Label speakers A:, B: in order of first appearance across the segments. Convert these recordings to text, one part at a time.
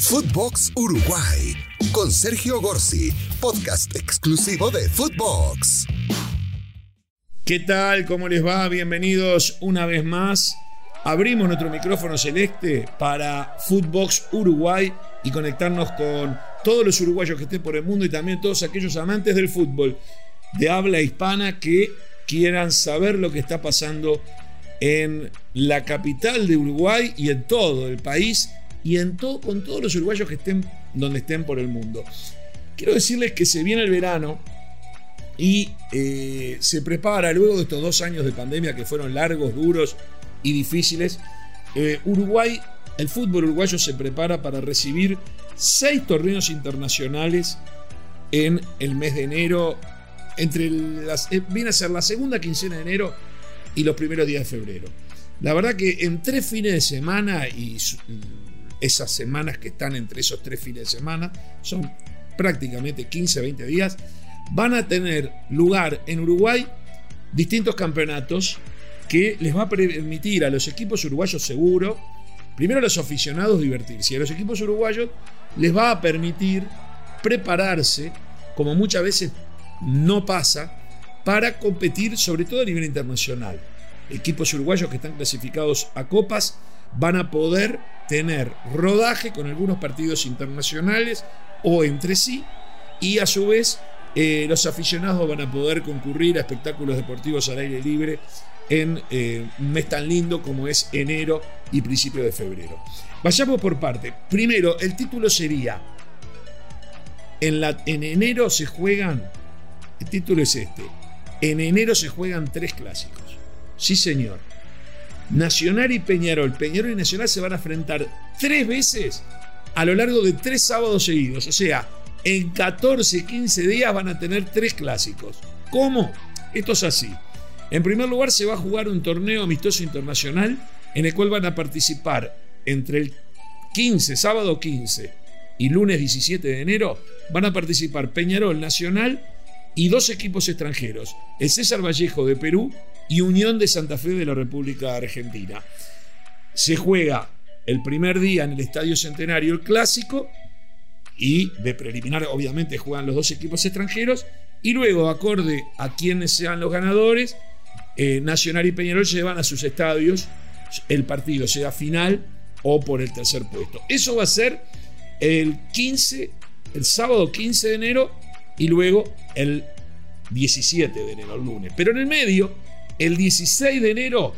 A: Footbox Uruguay con Sergio Gorsi, podcast exclusivo de Footbox.
B: ¿Qué tal? ¿Cómo les va? Bienvenidos una vez más. Abrimos nuestro micrófono celeste para Footbox Uruguay y conectarnos con todos los uruguayos que estén por el mundo y también todos aquellos amantes del fútbol de habla hispana que quieran saber lo que está pasando en la capital de Uruguay y en todo el país y en todo, con todos los uruguayos que estén donde estén por el mundo. Quiero decirles que se viene el verano y eh, se prepara luego de estos dos años de pandemia que fueron largos, duros y difíciles. Eh, Uruguay, el fútbol uruguayo se prepara para recibir seis torneos internacionales en el mes de enero. Entre las, eh, viene a ser la segunda quincena de enero y los primeros días de febrero. La verdad que en tres fines de semana y esas semanas que están entre esos tres fines de semana, son prácticamente 15, 20 días, van a tener lugar en Uruguay distintos campeonatos que les va a permitir a los equipos uruguayos seguro, primero a los aficionados divertirse, y a los equipos uruguayos les va a permitir prepararse, como muchas veces no pasa, para competir sobre todo a nivel internacional. Equipos uruguayos que están clasificados a copas van a poder tener rodaje con algunos partidos internacionales o entre sí y a su vez eh, los aficionados van a poder concurrir a espectáculos deportivos al aire libre en eh, un mes tan lindo como es enero y principio de febrero. Vayamos por parte. Primero, el título sería, en, la, en enero se juegan, el título es este, en enero se juegan tres clásicos. Sí, señor. Nacional y Peñarol. Peñarol y Nacional se van a enfrentar tres veces a lo largo de tres sábados seguidos. O sea, en 14, 15 días van a tener tres clásicos. ¿Cómo? Esto es así. En primer lugar, se va a jugar un torneo amistoso internacional en el cual van a participar entre el 15, sábado 15 y lunes 17 de enero, van a participar Peñarol Nacional y dos equipos extranjeros, el César Vallejo de Perú y Unión de Santa Fe de la República Argentina. Se juega el primer día en el Estadio Centenario el clásico y de preliminar obviamente juegan los dos equipos extranjeros y luego acorde a quienes sean los ganadores eh, Nacional y Peñarol llevan a sus estadios el partido, sea final o por el tercer puesto. Eso va a ser el 15, el sábado 15 de enero y luego el 17 de enero, el lunes. Pero en el medio, el 16 de enero,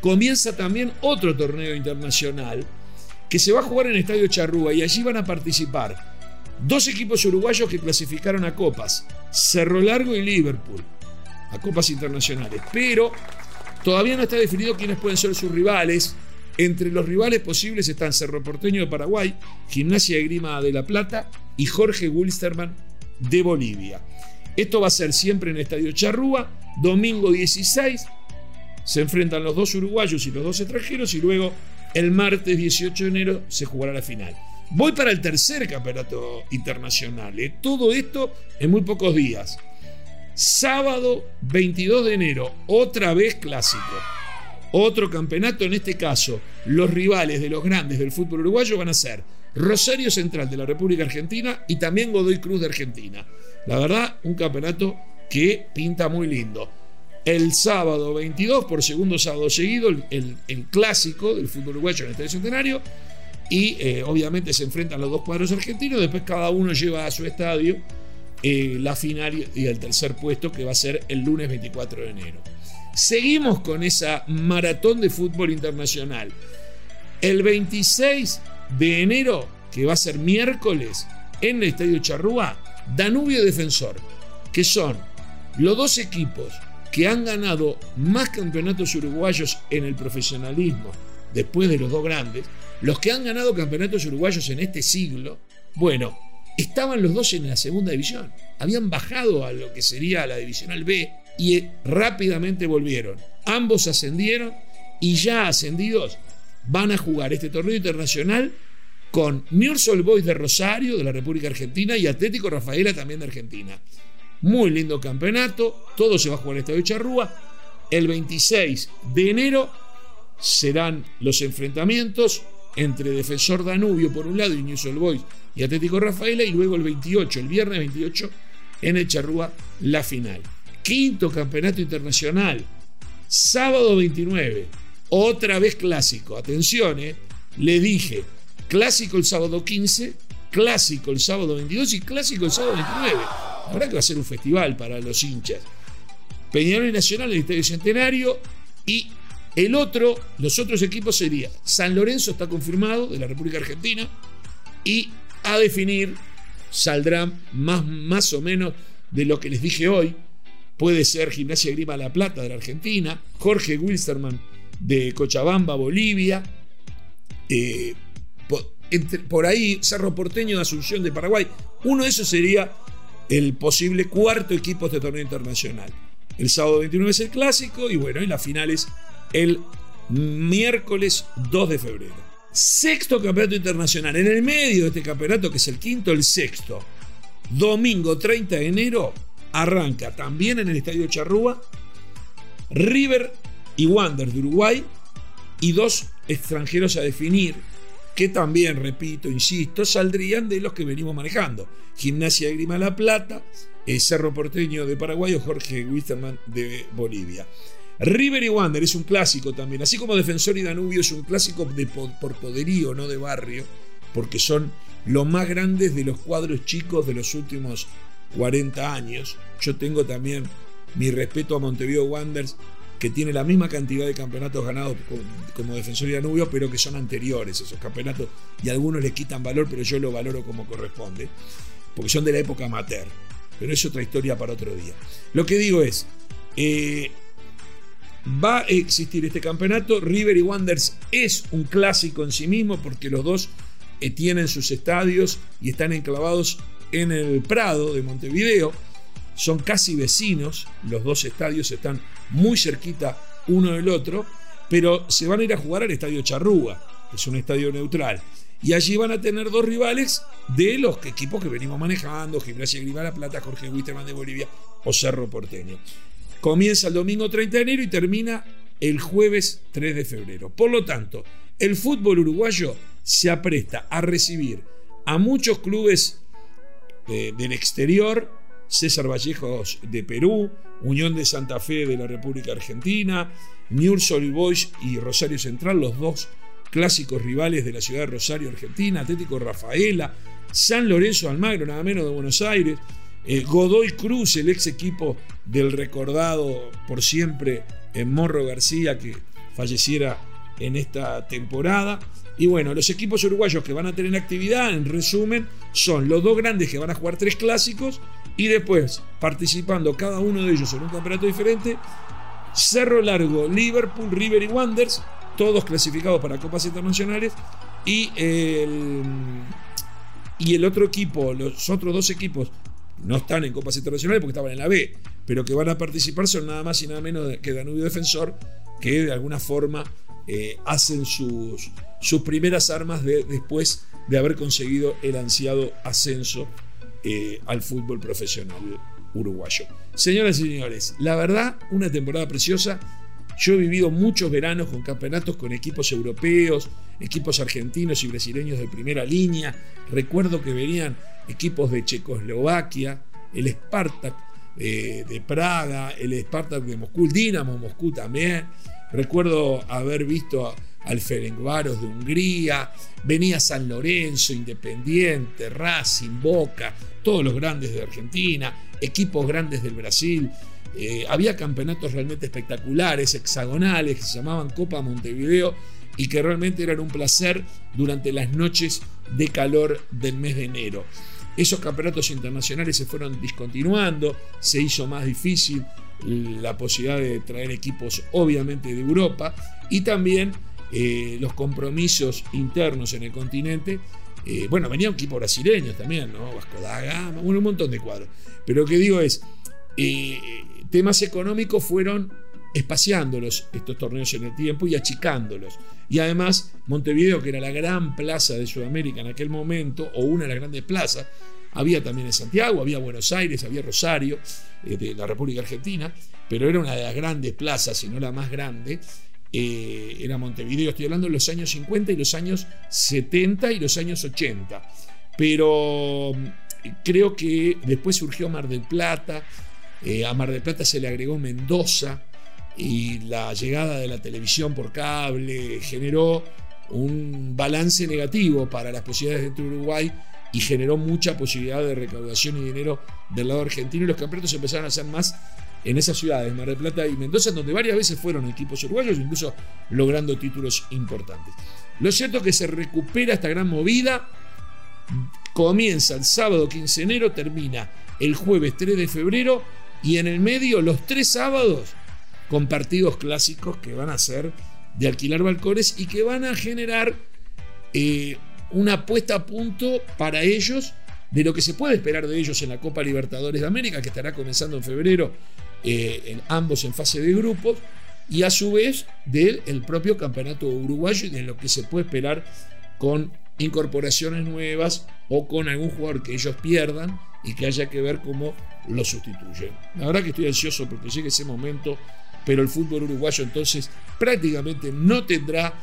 B: comienza también otro torneo internacional que se va a jugar en el Estadio Charrúa y allí van a participar dos equipos uruguayos que clasificaron a copas, Cerro Largo y Liverpool a copas internacionales. Pero todavía no está definido quiénes pueden ser sus rivales. Entre los rivales posibles están Cerro Porteño de Paraguay, Gimnasia de Grima de La Plata y Jorge Wilstermann de Bolivia. Esto va a ser siempre en el Estadio Charrúa, domingo 16. Se enfrentan los dos uruguayos y los dos extranjeros y luego el martes 18 de enero se jugará la final. Voy para el tercer campeonato internacional. ¿eh? Todo esto en muy pocos días. Sábado 22 de enero, otra vez clásico. Otro campeonato, en este caso, los rivales de los grandes del fútbol uruguayo van a ser Rosario Central de la República Argentina y también Godoy Cruz de Argentina. La verdad, un campeonato que pinta muy lindo. El sábado 22, por segundo sábado seguido, el, clásico del fútbol uruguayo en el Estadio Centenario. Y eh, obviamente se enfrentan los dos cuadros argentinos. Después cada uno lleva a su estadio eh, la final y el tercer puesto que va a ser el lunes 24 de enero. Seguimos con esa maratón de fútbol internacional. El 26 de enero, que va a ser miércoles, en el Estadio Charrúa, Danubio Defensor, que son los dos equipos que han ganado más campeonatos uruguayos en el profesionalismo después de los dos grandes, los que han ganado campeonatos uruguayos en este siglo, bueno, estaban los dos en la segunda división. Habían bajado a lo que sería la divisional B y rápidamente volvieron. Ambos ascendieron y ya ascendidos van a jugar este torneo internacional con Newell's Old Boys de Rosario, de la República Argentina, y Atlético Rafaela también de Argentina. Muy lindo campeonato, todo se va a jugar en el Estadio Charrúa. El 26 de enero serán los enfrentamientos entre Defensor Danubio por un lado y News All Boys y Atlético Rafaela y luego el 28, el viernes 28 en el Charrúa la final. Quinto campeonato internacional, sábado 29, otra vez clásico. Atención, eh, le dije, clásico el sábado 15, clásico el sábado 22 y clásico el sábado 29. Habrá que va a ser un festival para los hinchas. Peñarol y Nacional en el Estadio Centenario y el otro, los otros equipos serían San Lorenzo está confirmado de la República Argentina y a definir saldrán más, más o menos de lo que les dije hoy. Puede ser Gimnasia Grima La Plata de la Argentina, Jorge Wilstermann de Cochabamba, Bolivia, eh, por, ahí Cerro Porteño de Asunción de Paraguay. Uno de esos sería el posible cuarto equipo de este torneo internacional. El sábado 29 es el clásico y bueno, y las finales el miércoles 2 de febrero. Sexto campeonato internacional. En el medio de este campeonato, que es el quinto, el sexto. Domingo 30 de enero arranca también en el Estadio Charrúa River y Wander de Uruguay y dos extranjeros a definir que también, repito, insisto, saldrían de los que venimos manejando. Gimnasia de Grima La Plata, eh, Cerro Porteño de Paraguay o Jorge Wisterman de Bolivia. River y Wander es un clásico también, así como Defensor y Danubio es un clásico de, por poderío, no de barrio, porque son los más grandes de los cuadros chicos de los últimos 40 años. Yo tengo también mi respeto a Montevideo Wanderers, que tiene la misma cantidad de campeonatos ganados como Defensor y Danubio, pero que son anteriores esos campeonatos, y algunos le quitan valor, pero yo lo valoro como corresponde, porque son de la época amateur. Pero es otra historia para otro día. Lo que digo es, eh, va a existir este campeonato. River y Wanderers es un clásico en sí mismo porque los dos eh, tienen sus estadios y están enclavados en el Prado de Montevideo. Son casi vecinos, los dos estadios están muy cerquita uno del otro, pero se van a ir a jugar al Estadio Charrúa, que es un estadio neutral. Y allí van a tener dos rivales de los equipos que venimos manejando, Gimnasia Grima La Plata, Jorge Wisterman de Bolivia o Cerro Porteño. Comienza el domingo 30 de enero y termina el jueves 3 de febrero. Por lo tanto, el fútbol uruguayo se apresta a recibir a muchos clubes del exterior, César Vallejos de Perú, Unión de Santa Fe de la República Argentina, Newell's Old y Rosario Central, los dos clásicos rivales de la ciudad de Rosario, Argentina, Atlético Rafaela, San Lorenzo Almagro, nada menos de Buenos Aires, eh, Godoy Cruz, el ex equipo del recordado por siempre en eh, Morro García, que falleciera en esta temporada. Y bueno, los equipos uruguayos que van a tener actividad, en resumen, son los dos grandes que van a jugar tres clásicos y después, participando cada uno de ellos en un campeonato diferente, Cerro Largo, Liverpool, River y Wanderers, todos clasificados para copas internacionales, y el, y el otro equipo, los otros dos equipos no están en copas internacionales porque estaban en la B, pero que van a participar son nada más y nada menos que Danubio Defensor, que de alguna forma eh, hacen sus, sus primeras armas después de haber conseguido el ansiado ascenso eh, al fútbol profesional uruguayo. Señoras y señores, la verdad, una temporada preciosa. Yo he vivido muchos veranos con campeonatos con equipos europeos, equipos argentinos y brasileños de primera línea. Recuerdo que venían equipos de Checoslovaquia, el Spartak eh, de Praga, el Spartak de Moscú, el Dinamo Moscú también. Recuerdo haber visto al Ferencváros de Hungría, venía San Lorenzo, Independiente, Racing, Boca, todos los grandes de Argentina, equipos grandes del Brasil. Eh, había campeonatos realmente espectaculares, hexagonales, que se llamaban Copa Montevideo y que realmente eran un placer durante las noches de calor del mes de enero. Esos campeonatos internacionales se fueron discontinuando, se hizo más difícil la posibilidad de traer equipos obviamente de Europa y también eh, los compromisos internos en el continente. Eh, bueno, venía un equipo brasileño también, ¿no? Vasco da Gama, un montón de cuadros. Pero lo que digo es, eh, temas económicos fueron espaciándolos estos torneos en el tiempo y achicándolos. Y además, Montevideo, que era la gran plaza de Sudamérica en aquel momento, o una de las grandes plazas, había también en Santiago, había Buenos Aires, había Rosario, eh, de la República Argentina, pero era una de las grandes plazas, si no la más grande, eh, era Montevideo, estoy hablando de los años 50 y los años 70 y los años 80. Pero mm, creo que después surgió Mar del Plata, eh, a Mar del Plata se le agregó Mendoza y la llegada de la televisión por cable generó un balance negativo para las posibilidades de Uruguay y generó mucha posibilidad de recaudación y dinero del lado argentino y los campeonatos empezaron a hacer más en esas ciudades, Mar del Plata y Mendoza, donde varias veces fueron equipos uruguayos, incluso logrando títulos importantes. Lo cierto es que se recupera esta gran movida, comienza el sábado 15 de enero, termina el jueves 3 de febrero y en el medio los tres sábados con partidos clásicos que van a ser de alquilar balcones y que van a generar eh, una puesta a punto para ellos de lo que se puede esperar de ellos en la Copa Libertadores de América, que estará comenzando en febrero, eh, en ambos en fase de grupos, y a su vez del el propio campeonato uruguayo y de lo que se puede esperar con incorporaciones nuevas o con algún jugador que ellos pierdan y que haya que ver cómo lo sustituyen. La verdad que estoy ansioso porque llegue ese momento, pero el fútbol uruguayo entonces prácticamente no tendrá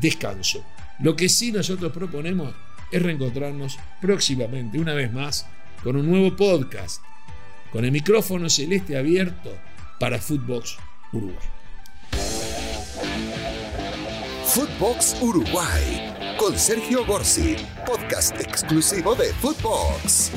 B: descanso. Lo que sí nosotros proponemos es reencontrarnos próximamente, una vez más, con un nuevo podcast, con el micrófono celeste abierto para Footbox Uruguay.
A: Footbox Uruguay con Sergio Gorsi, podcast exclusivo de Footbox.